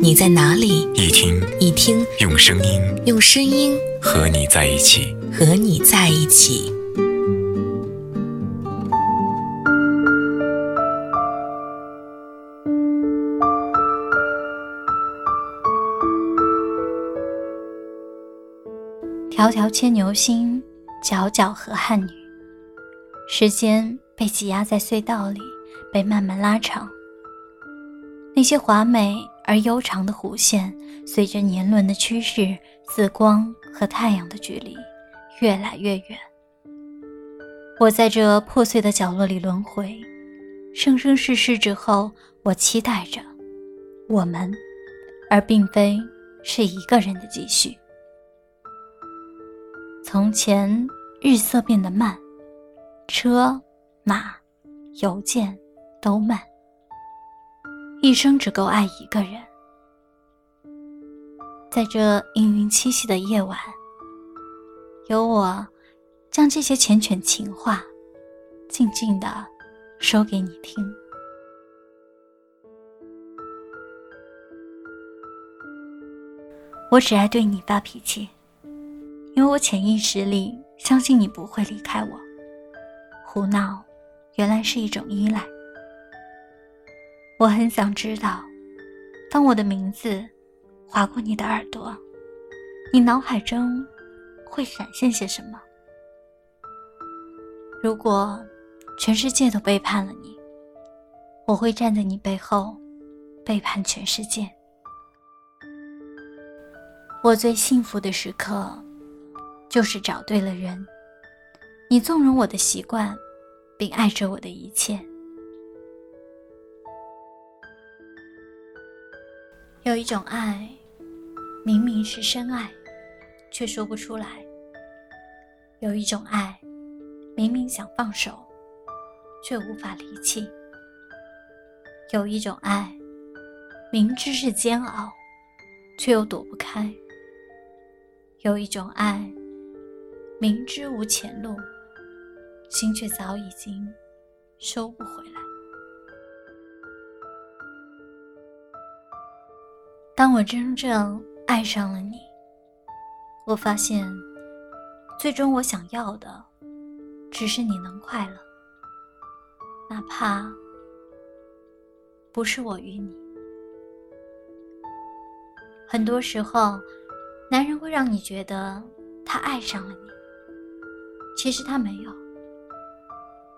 你在哪里，一听一听，用声音，用声音和你在一起，和你在一起。迢迢牵牛星，皎皎河汉女。时间被挤压在隧道里，被慢慢拉长。那些华美而悠长的弧线，随着年轮的趋势，自光和太阳的距离越来越远。我在这破碎的角落里轮回，生生世世之后，我期待着我们，而并非是一个人的继续。从前，日色变得慢，车马邮件都慢。一生只够爱一个人，在这氤氲七夕的夜晚，由我将这些缱绻情话，静静的说给你听。我只爱对你发脾气。因为我潜意识里相信你不会离开我，胡闹原来是一种依赖。我很想知道，当我的名字划过你的耳朵，你脑海中会闪现些什么？如果全世界都背叛了你，我会站在你背后，背叛全世界。我最幸福的时刻。就是找对了人，你纵容我的习惯，并爱着我的一切。有一种爱，明明是深爱，却说不出来；有一种爱，明明想放手，却无法离弃；有一种爱，明知是煎熬，却又躲不开；有一种爱。明知无前路，心却早已经收不回来。当我真正爱上了你，我发现，最终我想要的，只是你能快乐，哪怕不是我与你。很多时候，男人会让你觉得他爱上了你。其实他没有，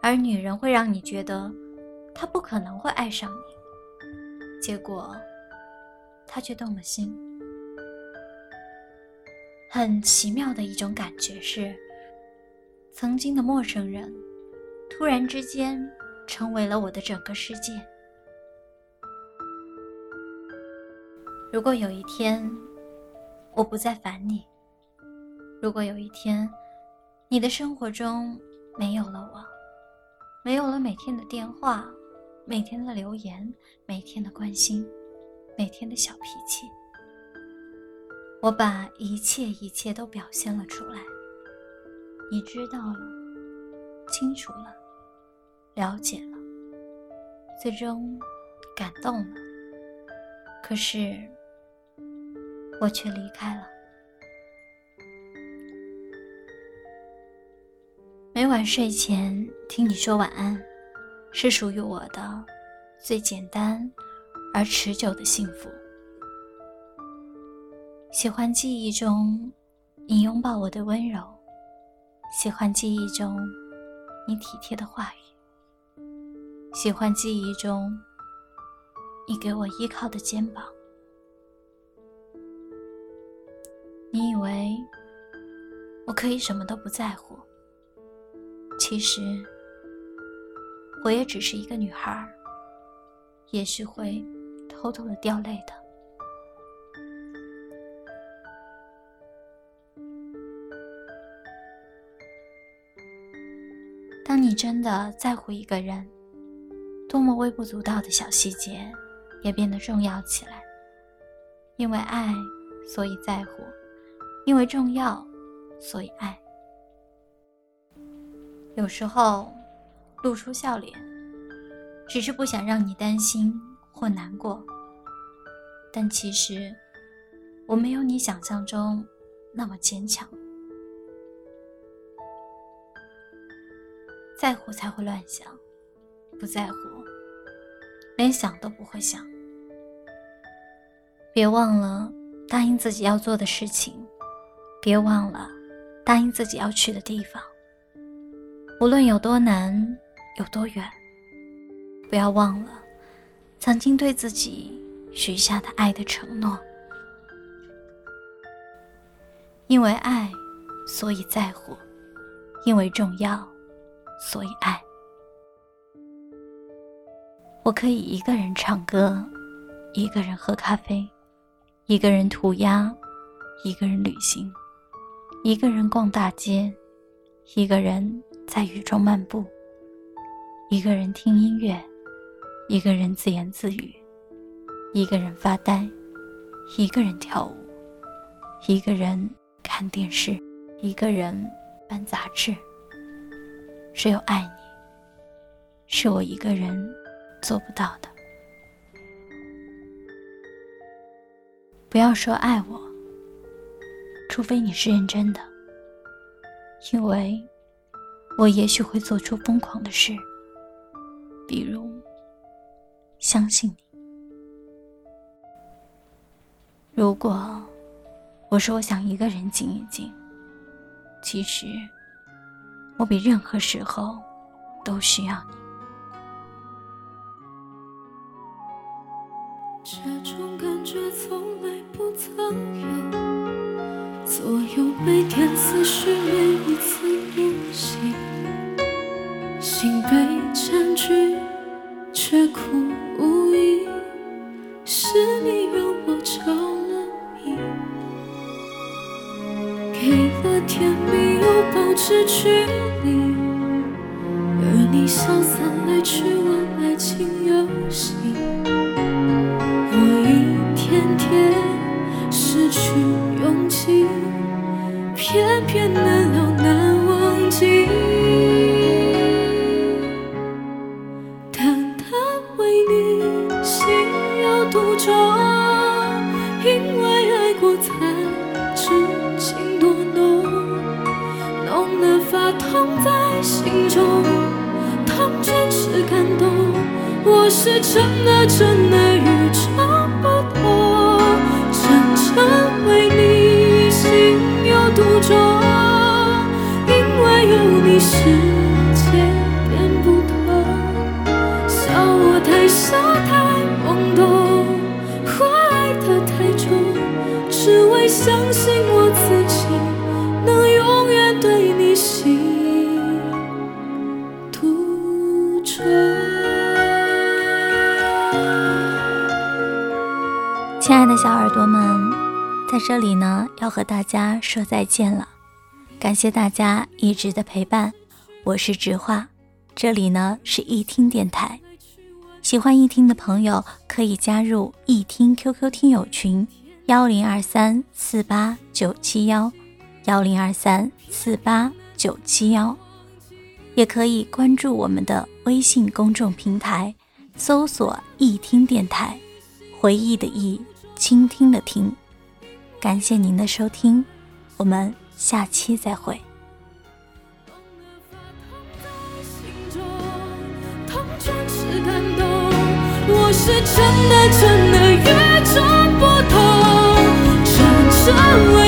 而女人会让你觉得他不可能会爱上你，结果他却动了心。很奇妙的一种感觉是，曾经的陌生人，突然之间成为了我的整个世界。如果有一天我不再烦你，如果有一天。你的生活中没有了我，没有了每天的电话，每天的留言，每天的关心，每天的小脾气。我把一切一切都表现了出来，你知道了，清楚了，了解了，最终感动了。可是，我却离开了。每晚睡前听你说晚安，是属于我的最简单而持久的幸福。喜欢记忆中你拥抱我的温柔，喜欢记忆中你体贴的话语，喜欢记忆中你给我依靠的肩膀。你以为我可以什么都不在乎？其实，我也只是一个女孩，也许会偷偷的掉泪的。当你真的在乎一个人多么微不足道的小细节也变得重要起来。因为爱所以在乎因为重要所以爱。有时候露出笑脸只是不想让你担心或难过。但其实，我没有你想象中那么坚强。在乎才会乱想，不在乎，连想都不会想。别忘了答应自己要做的事情，别忘了答应自己要去的地方。无论有多难，有多远，不要忘了曾经对自己许下的爱的承诺。因为爱，所以在乎；因为重要，所以爱。我可以一个人唱歌，一个人喝咖啡。一个人涂鸦，一个人旅行，一个人逛大街，一个人在雨中漫步，一个人听音乐，一个人自言自语，一个人发呆，一个人跳舞，一个人看电视，一个人翻杂志。只有爱你，是我一个人做不到的。不要说爱我，除非你是认真的，因为我也许会做出疯狂的事，比如相信你。如果我说我想一个人静一静，其实我比任何时候都需要你。这种感觉从来不曾有，左右每天思绪每一次呼吸，心被占据却苦给了甜蜜又保持距离，而你潇洒来去玩爱情游戏。我一天天失去勇气偏偏难了难忘记，是真的真的在这里呢，要和大家说再见了。感谢大家一直的陪伴，我是直话，这里呢是易听电台。喜欢易听的朋友可以加入易听 QQ 听友群幺零二三四八九七幺幺零二三四八九七幺，也可以关注我们的微信公众平台，搜索易听电台，回忆的忆，倾听的听。感谢您的收听，我们下期再会。真的，真的，与众不同，为。